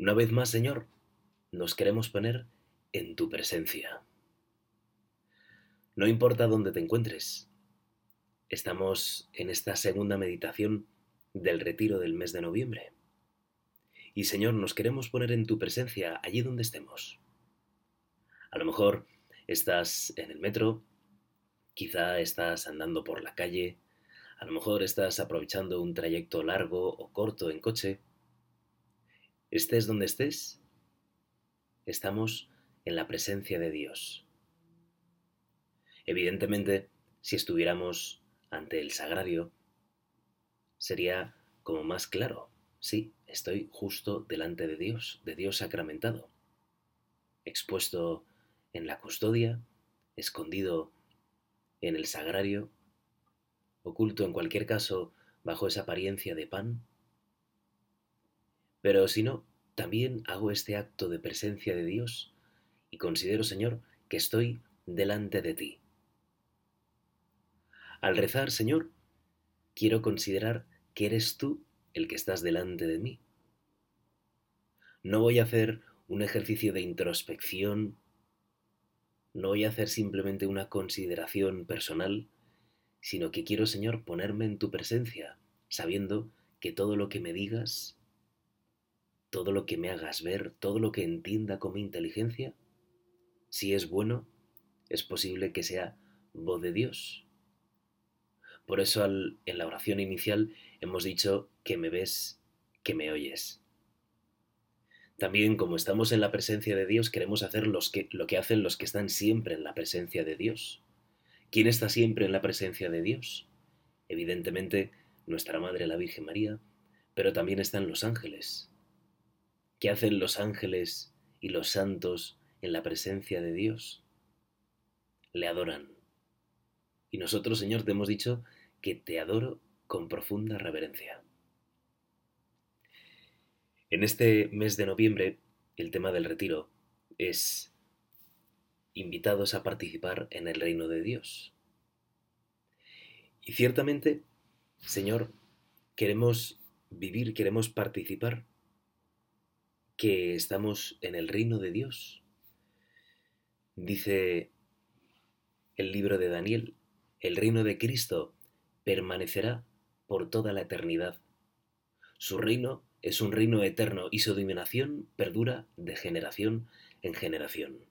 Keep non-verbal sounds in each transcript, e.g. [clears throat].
Una vez más, Señor, nos queremos poner en tu presencia. No importa dónde te encuentres, estamos en esta segunda meditación del retiro del mes de noviembre. Y Señor, nos queremos poner en tu presencia allí donde estemos. A lo mejor estás en el metro, quizá estás andando por la calle, a lo mejor estás aprovechando un trayecto largo o corto en coche, Estés donde estés, estamos en la presencia de Dios. Evidentemente, si estuviéramos ante el sagrario, sería como más claro. Sí, estoy justo delante de Dios, de Dios sacramentado, expuesto en la custodia, escondido en el sagrario, oculto en cualquier caso bajo esa apariencia de pan pero si no, también hago este acto de presencia de Dios y considero, Señor, que estoy delante de ti. Al rezar, Señor, quiero considerar que eres tú el que estás delante de mí. No voy a hacer un ejercicio de introspección, no voy a hacer simplemente una consideración personal, sino que quiero, Señor, ponerme en tu presencia, sabiendo que todo lo que me digas todo lo que me hagas ver, todo lo que entienda con mi inteligencia, si es bueno, es posible que sea voz de Dios. Por eso en la oración inicial hemos dicho que me ves, que me oyes. También como estamos en la presencia de Dios, queremos hacer que, lo que hacen los que están siempre en la presencia de Dios. ¿Quién está siempre en la presencia de Dios? Evidentemente, nuestra Madre la Virgen María, pero también están los ángeles, ¿Qué hacen los ángeles y los santos en la presencia de Dios? Le adoran. Y nosotros, Señor, te hemos dicho que te adoro con profunda reverencia. En este mes de noviembre, el tema del retiro es invitados a participar en el reino de Dios. Y ciertamente, Señor, queremos vivir, queremos participar que estamos en el reino de Dios. Dice el libro de Daniel, el reino de Cristo permanecerá por toda la eternidad. Su reino es un reino eterno y su dominación perdura de generación en generación.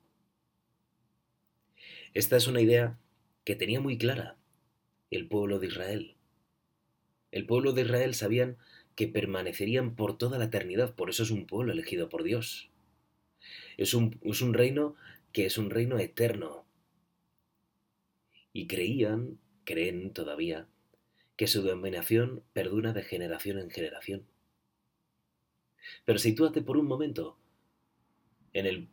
Esta es una idea que tenía muy clara el pueblo de Israel. El pueblo de Israel sabían que permanecerían por toda la eternidad. Por eso es un pueblo elegido por Dios. Es un, es un reino que es un reino eterno. Y creían, creen todavía, que su dominación perdura de generación en generación. Pero sitúate por un momento en el,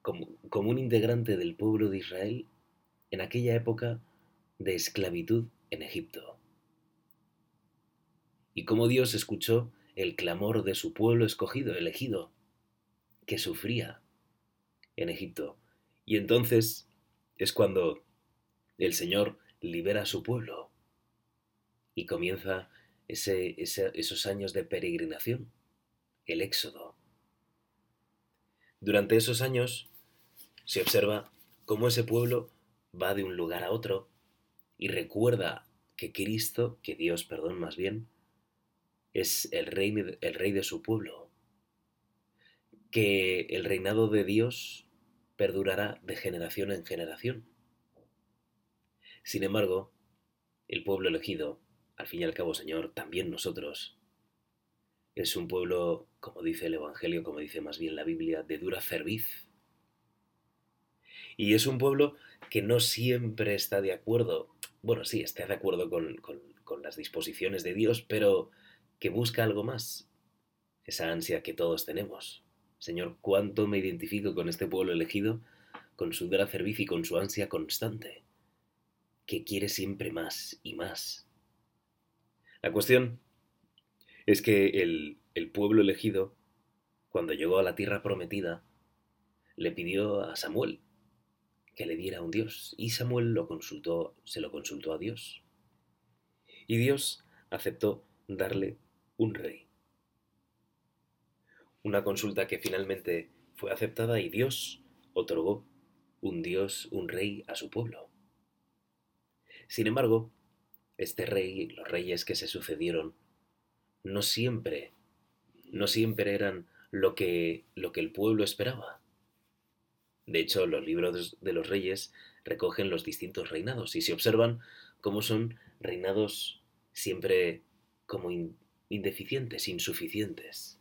como, como un integrante del pueblo de Israel en aquella época de esclavitud en Egipto y cómo Dios escuchó el clamor de su pueblo escogido, elegido, que sufría en Egipto. Y entonces es cuando el Señor libera a su pueblo y comienza esos años de peregrinación, el éxodo. Durante esos años se observa cómo ese pueblo va de un lugar a otro y recuerda que Cristo, que Dios, perdón, más bien, es el rey, el rey de su pueblo, que el reinado de Dios perdurará de generación en generación. Sin embargo, el pueblo elegido, al fin y al cabo, Señor, también nosotros, es un pueblo, como dice el Evangelio, como dice más bien la Biblia, de dura cerviz. Y es un pueblo que no siempre está de acuerdo, bueno, sí, está de acuerdo con, con las disposiciones de Dios, pero que busca algo más. esa ansia que todos tenemos. Señor, cuánto me identifico con este pueblo elegido, con su dura cerviz y con su ansia constante, que quiere siempre más y más. La cuestión es que el, el pueblo elegido, cuando llegó a la tierra prometida, le pidió a Samuel que le diera un Dios, y Samuel lo consultó, se lo consultó a Dios. Y Dios aceptó darle un rey. Una consulta que finalmente fue aceptada y Dios otorgó un Dios, un rey a su pueblo. Sin embargo, este rey, los reyes que se sucedieron, no siempre, no siempre eran lo que, lo que el pueblo esperaba. De hecho, los libros de los reyes recogen los distintos reinados y se observan cómo son reinados siempre como indeficientes, insuficientes.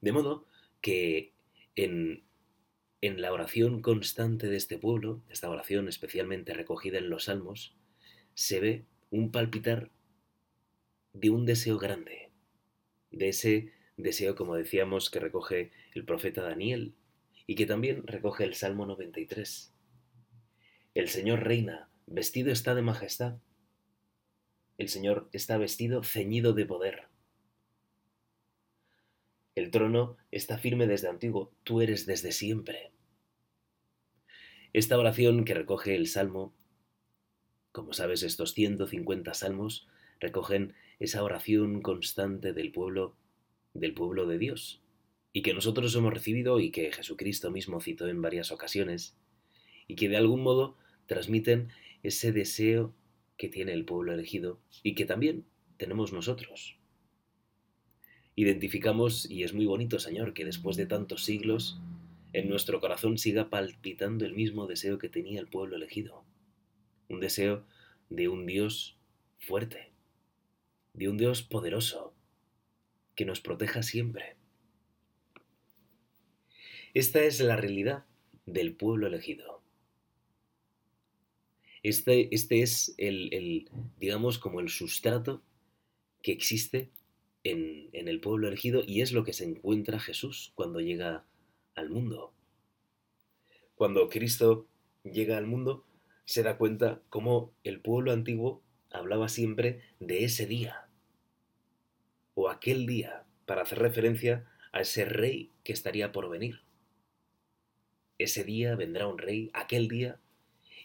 De modo que en, en la oración constante de este pueblo, esta oración especialmente recogida en los salmos, se ve un palpitar de un deseo grande, de ese deseo, como decíamos, que recoge el profeta Daniel y que también recoge el Salmo 93. El Señor reina, vestido está de majestad. El Señor está vestido ceñido de poder. El trono está firme desde antiguo, tú eres desde siempre. Esta oración que recoge el Salmo, como sabes, estos 150 salmos recogen esa oración constante del pueblo, del pueblo de Dios, y que nosotros hemos recibido y que Jesucristo mismo citó en varias ocasiones, y que de algún modo transmiten ese deseo que tiene el pueblo elegido y que también tenemos nosotros identificamos, y es muy bonito, Señor, que después de tantos siglos en nuestro corazón siga palpitando el mismo deseo que tenía el pueblo elegido. Un deseo de un Dios fuerte, de un Dios poderoso, que nos proteja siempre. Esta es la realidad del pueblo elegido. Este, este es el, el, digamos, como el sustrato que existe en, el pueblo elegido y es lo que se encuentra Jesús cuando llega al mundo. Cuando Cristo llega al mundo, se da cuenta cómo el pueblo antiguo hablaba siempre de ese día o aquel día para hacer referencia a ese rey que estaría por venir. Ese día vendrá un rey, aquel día,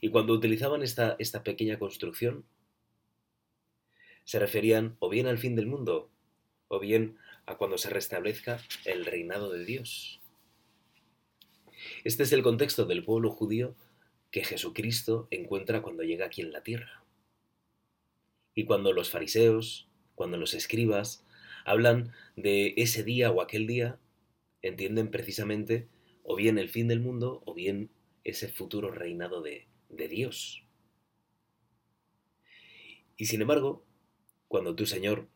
y cuando utilizaban esta, esta pequeña construcción, se referían o bien al fin del mundo o bien a cuando se restablezca el reinado de Dios. Este es el contexto del pueblo judío que Jesucristo encuentra cuando llega aquí en la tierra. Y cuando los fariseos, cuando los escribas, hablan de ese día o aquel día, entienden precisamente o bien el fin del mundo o bien ese futuro reinado de, de Dios. Y sin embargo, cuando tú, Señor,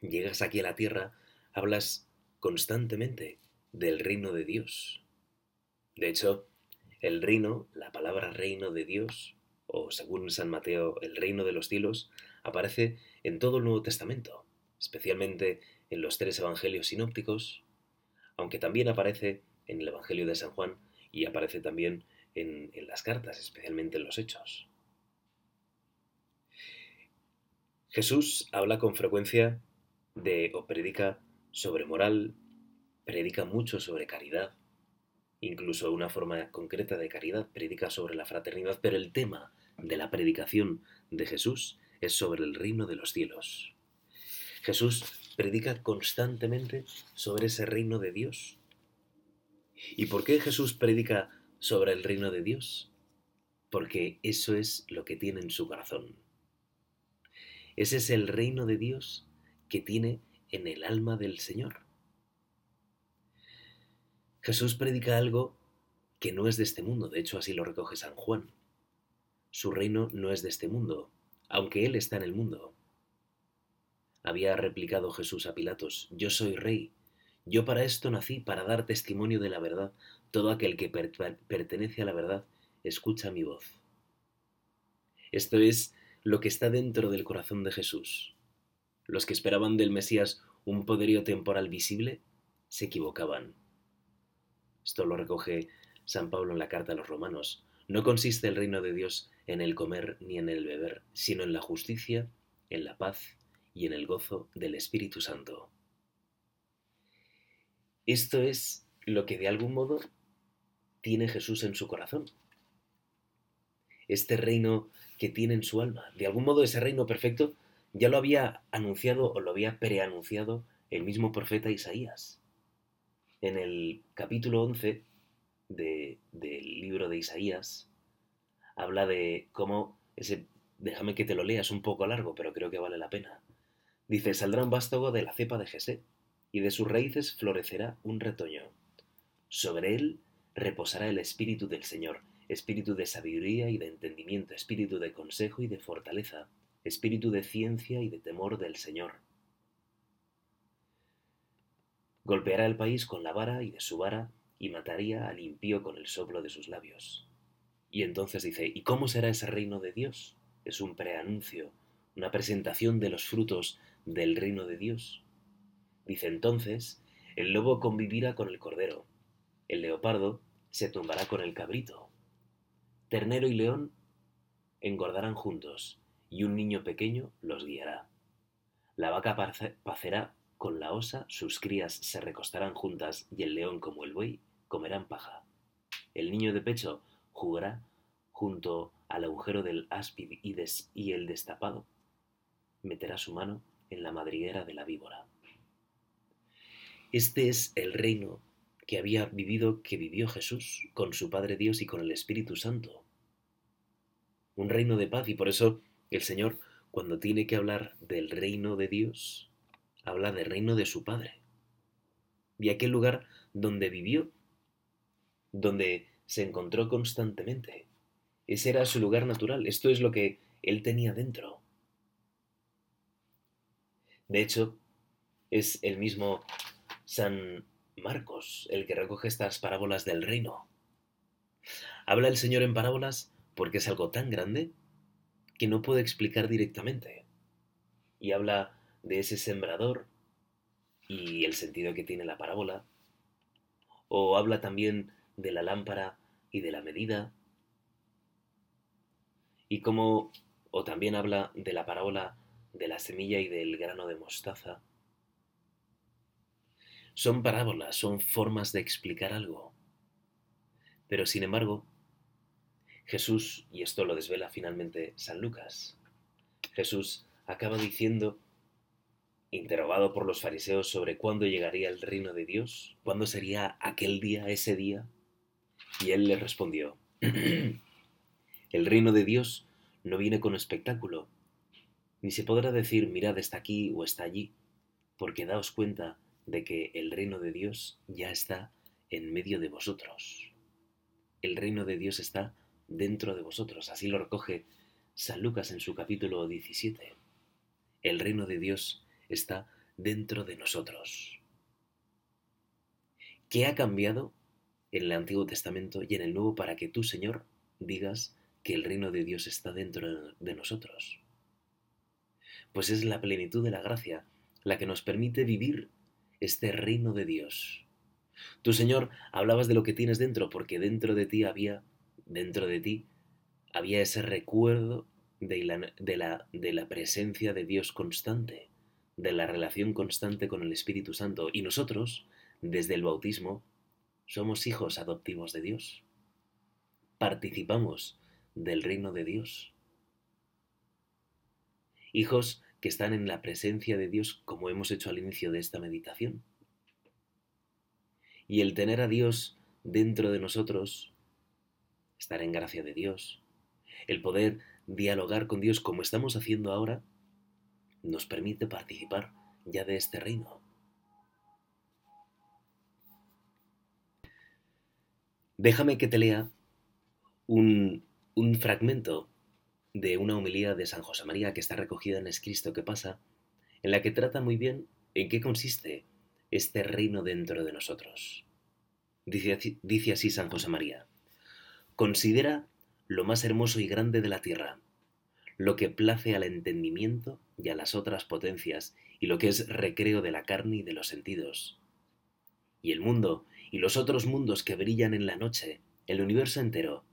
llegas aquí a la tierra, hablas constantemente del reino de Dios. De hecho, el reino, la palabra reino de Dios, o según San Mateo, el reino de los cielos, aparece en todo el Nuevo Testamento, especialmente en los tres evangelios sinópticos, aunque también aparece en el Evangelio de San Juan y aparece también en, las cartas, especialmente en los hechos. Jesús habla con frecuencia de, o predica sobre moral, predica mucho sobre caridad, incluso una forma concreta de caridad, predica sobre la fraternidad, pero el tema de la predicación de Jesús es sobre el reino de los cielos. Jesús predica constantemente sobre ese reino de Dios. ¿Y por qué Jesús predica sobre el reino de Dios? Porque eso es lo que tiene en su corazón. Ese es el reino de Dios que tiene en el alma del Señor. Jesús predica algo que no es de este mundo, de hecho así lo recoge San Juan. Su reino no es de este mundo, aunque Él está en el mundo. Había replicado Jesús a Pilatos, yo soy rey, yo para esto nací, para dar testimonio de la verdad. Todo aquel que pertenece a la verdad escucha mi voz. Esto es lo que está dentro del corazón de Jesús los que esperaban del Mesías un poderío temporal visible, se equivocaban. Esto lo recoge San Pablo en la carta a los romanos. No consiste el reino de Dios en el comer ni en el beber, sino en la justicia, en la paz y en el gozo del Espíritu Santo. Esto es lo que de algún modo tiene Jesús en su corazón. Este reino que tiene en su alma. De algún modo ese reino perfecto ya lo había anunciado o lo había preanunciado el mismo profeta Isaías. En el capítulo 11 del libro de Isaías habla de cómo ese, déjame que te lo leas un poco largo, pero creo que vale la pena. Dice, saldrá un vástago de la cepa de Jesé, y de sus raíces florecerá un retoño. Sobre él reposará el espíritu del Señor, espíritu de sabiduría y de entendimiento, espíritu de consejo y de fortaleza, espíritu de ciencia y de temor del Señor. Golpeará el país con la vara y de su vara y mataría al impío con el soplo de sus labios. Y entonces dice, ¿y cómo será ese reino de Dios? Es un preanuncio, una presentación de los frutos del reino de Dios. Dice entonces, el lobo convivirá con el cordero, el leopardo se tumbará con el cabrito, ternero y león engordarán juntos, y un niño pequeño los guiará. La vaca pacerá con la osa, sus crías se recostarán juntas, y el león como el buey comerán paja. El niño de pecho jugará junto al agujero del áspid y, y el destapado meterá su mano en la madriguera de la víbora. Este es el reino que había vivido, que vivió Jesús con su Padre Dios y con el Espíritu Santo. Un reino de paz y por eso el Señor, cuando tiene que hablar del reino de Dios, habla del reino de su Padre. Y aquel lugar donde vivió donde se encontró constantemente. Ese era su lugar natural, esto es lo que él tenía dentro. De hecho, es el mismo San Marcos el que recoge estas parábolas del reino. Habla el Señor en parábolas porque es algo tan grande que no puede explicar directamente. Y habla de ese sembrador y el sentido que tiene la parábola. O habla también de la lámpara y de la medida. Y como, o también habla de la parábola de la semilla y del grano de mostaza. Son parábolas, son formas de explicar algo. Pero sin embargo, Jesús, y esto lo desvela finalmente San Lucas, Jesús acaba diciendo, interrogado por los fariseos sobre cuándo llegaría el reino de Dios, cuándo sería aquel día, ese día, y él le respondió, [clears throat] El reino de Dios no viene con espectáculo, ni se podrá decir mirad está aquí o está allí, porque daos cuenta de que el reino de Dios ya está en medio de vosotros. El reino de Dios está dentro de vosotros, así lo recoge San Lucas en su capítulo 17. El reino de Dios está dentro de nosotros. ¿Qué ha cambiado en el Antiguo Testamento y en el Nuevo para que tú, Señor, digas que el reino de Dios está dentro de nosotros. Pues es la plenitud de la gracia la que nos permite vivir este reino de Dios. Tú, Señor, hablabas de lo que tienes dentro, porque dentro de ti había, dentro de ti, había ese recuerdo de la, de la, de la presencia de Dios constante, de la relación constante con el Espíritu Santo. Y nosotros, desde el bautismo, somos hijos adoptivos de Dios. Participamos del reino de Dios. Hijos que están en la presencia de Dios como hemos hecho al inicio de esta meditación. Y el tener a Dios dentro de nosotros, estar en gracia de Dios, el poder dialogar con Dios como estamos haciendo ahora, nos permite participar ya de este reino. Déjame que te lea un, fragmento de una homilía de San José María que está recogida en Es Cristo que pasa, en la que trata muy bien en qué consiste este reino dentro de nosotros. Dice, dice así San José María, considera lo más hermoso y grande de la tierra, lo que place al entendimiento y a las otras potencias y lo que es recreo de la carne y de los sentidos. Y el mundo y los otros mundos que brillan en la noche, el universo entero.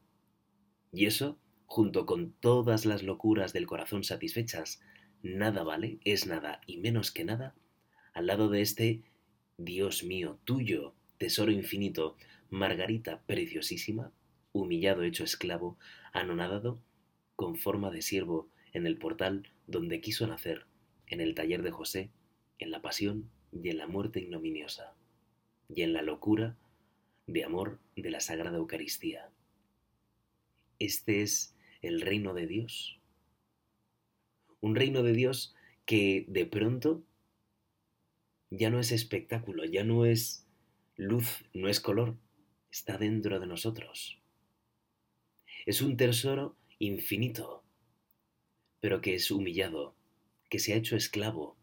Y eso, junto con todas las locuras del corazón satisfechas, nada vale, es nada y menos que nada, al lado de este Dios mío, tuyo, tesoro infinito, Margarita preciosísima, humillado hecho esclavo, anonadado, con forma de siervo, en el portal donde quiso nacer, en el taller de José, en la pasión y en la muerte ignominiosa, y en la locura de amor de la Sagrada Eucaristía. Este es el reino de Dios. Un reino de Dios que de pronto ya no es espectáculo, ya no es luz, no es color, está dentro de nosotros. Es un tesoro infinito, pero que es humillado, que se ha hecho esclavo,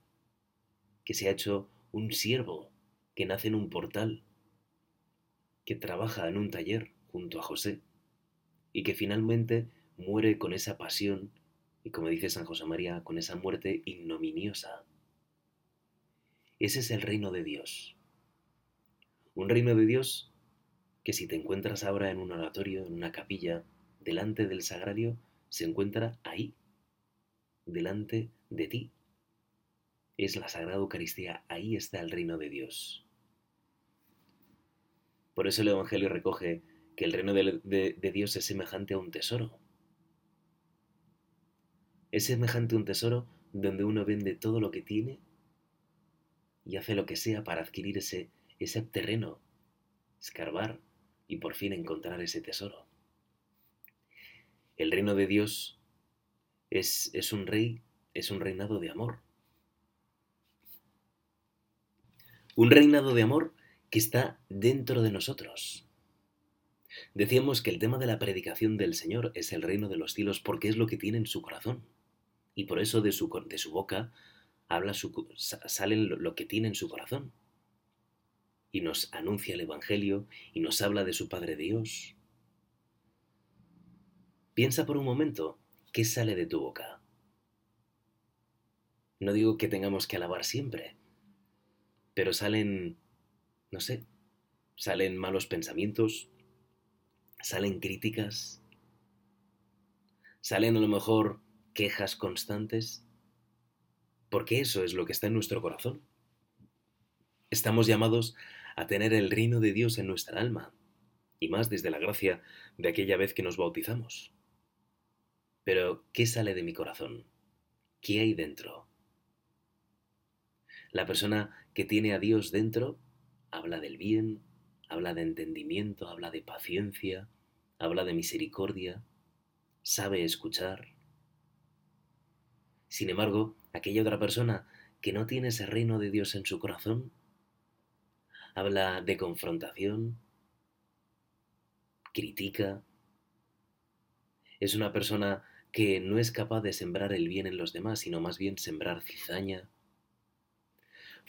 que se ha hecho un siervo, que nace en un portal, que trabaja en un taller junto a José y que finalmente muere con esa pasión y como dice San José María, con esa muerte ignominiosa. Ese es el reino de Dios. Un reino de Dios que si te encuentras ahora en un oratorio, en una capilla, delante del sagrario, se encuentra ahí, delante de ti. Es la Sagrada Eucaristía, ahí está el reino de Dios. Por eso el Evangelio recoge que el reino de, de Dios es semejante a un tesoro. Es semejante un tesoro donde uno vende todo lo que tiene y hace lo que sea para adquirir ese, ese terreno, escarbar y por fin encontrar ese tesoro. El reino de Dios es, es un rey, es un reinado de amor. Un reinado de amor que está dentro de nosotros. Decíamos que el tema de la predicación del Señor es el reino de los cielos porque es lo que tiene en su corazón. Y por eso de su, de su boca habla su, sale lo que tiene en su corazón. Y nos anuncia el Evangelio y nos habla de su Padre Dios. Piensa por un momento, ¿qué sale de tu boca? No digo que tengamos que alabar siempre, pero salen, no sé, salen malos pensamientos, salen críticas, salen a lo mejor quejas constantes, porque eso es lo que está en nuestro corazón. Estamos llamados a tener el reino de Dios en nuestra alma, y más desde la gracia de aquella vez que nos bautizamos. Pero, ¿qué sale de mi corazón? ¿Qué hay dentro? La persona que tiene a Dios dentro habla del bien, habla de entendimiento, habla de paciencia, habla de misericordia, sabe escuchar. Sin embargo, aquella otra persona que no tiene ese reino de Dios en su corazón, habla de confrontación, critica, es una persona que no es capaz de sembrar el bien en los demás, sino más bien sembrar cizaña.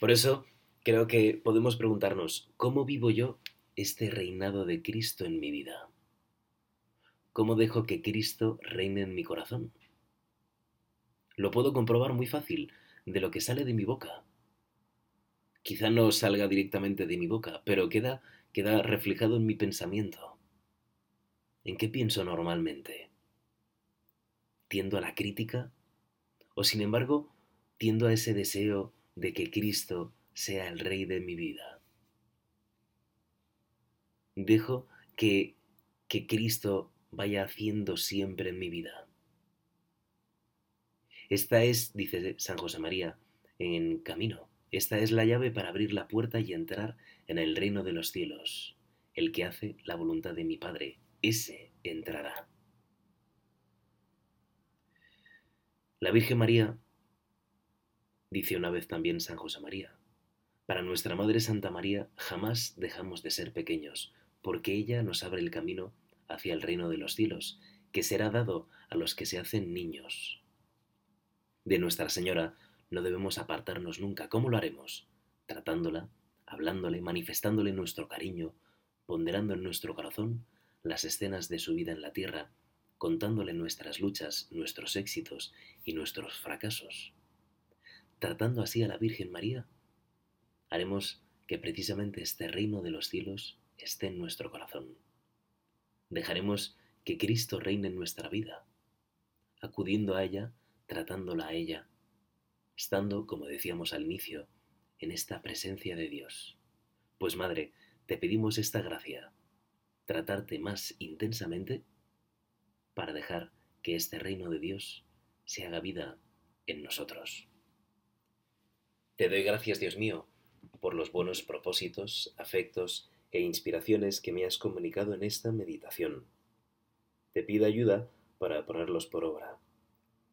Por eso creo que podemos preguntarnos, ¿cómo vivo yo este reinado de Cristo en mi vida? ¿Cómo dejo que Cristo reine en mi corazón? Lo puedo comprobar muy fácil de lo que sale de mi boca. Quizá no salga directamente de mi boca, pero queda, queda reflejado en mi pensamiento. ¿En qué pienso normalmente? ¿Tiendo a la crítica? ¿O sin embargo, tiendo a ese deseo de que Cristo sea el rey de mi vida? Dejo que, que Cristo vaya haciendo siempre en mi vida. Esta es, dice San José María, en camino. Esta es la llave para abrir la puerta y entrar en el reino de los cielos. El que hace la voluntad de mi Padre, ese entrará. La Virgen María, dice una vez también San José María, para nuestra Madre Santa María jamás dejamos de ser pequeños, porque ella nos abre el camino hacia el reino de los cielos, que será dado a los que se hacen niños. De Nuestra Señora no debemos apartarnos nunca. ¿Cómo lo haremos? Tratándola, hablándole, manifestándole nuestro cariño, ponderando en nuestro corazón las escenas de su vida en la tierra, contándole nuestras luchas, nuestros éxitos y nuestros fracasos. tratando así a la Virgen María, haremos que precisamente este reino de los cielos esté en nuestro corazón. Dejaremos que Cristo reine en nuestra vida, acudiendo a ella, tratándola a ella, estando, como decíamos al inicio, en esta presencia de Dios. Pues Madre, te pedimos esta gracia, tratarte más intensamente para dejar que este reino de Dios se haga vida en nosotros. Te doy gracias, Dios mío, por los buenos propósitos, afectos e inspiraciones que me has comunicado en esta meditación. Te pido ayuda para ponerlos por obra.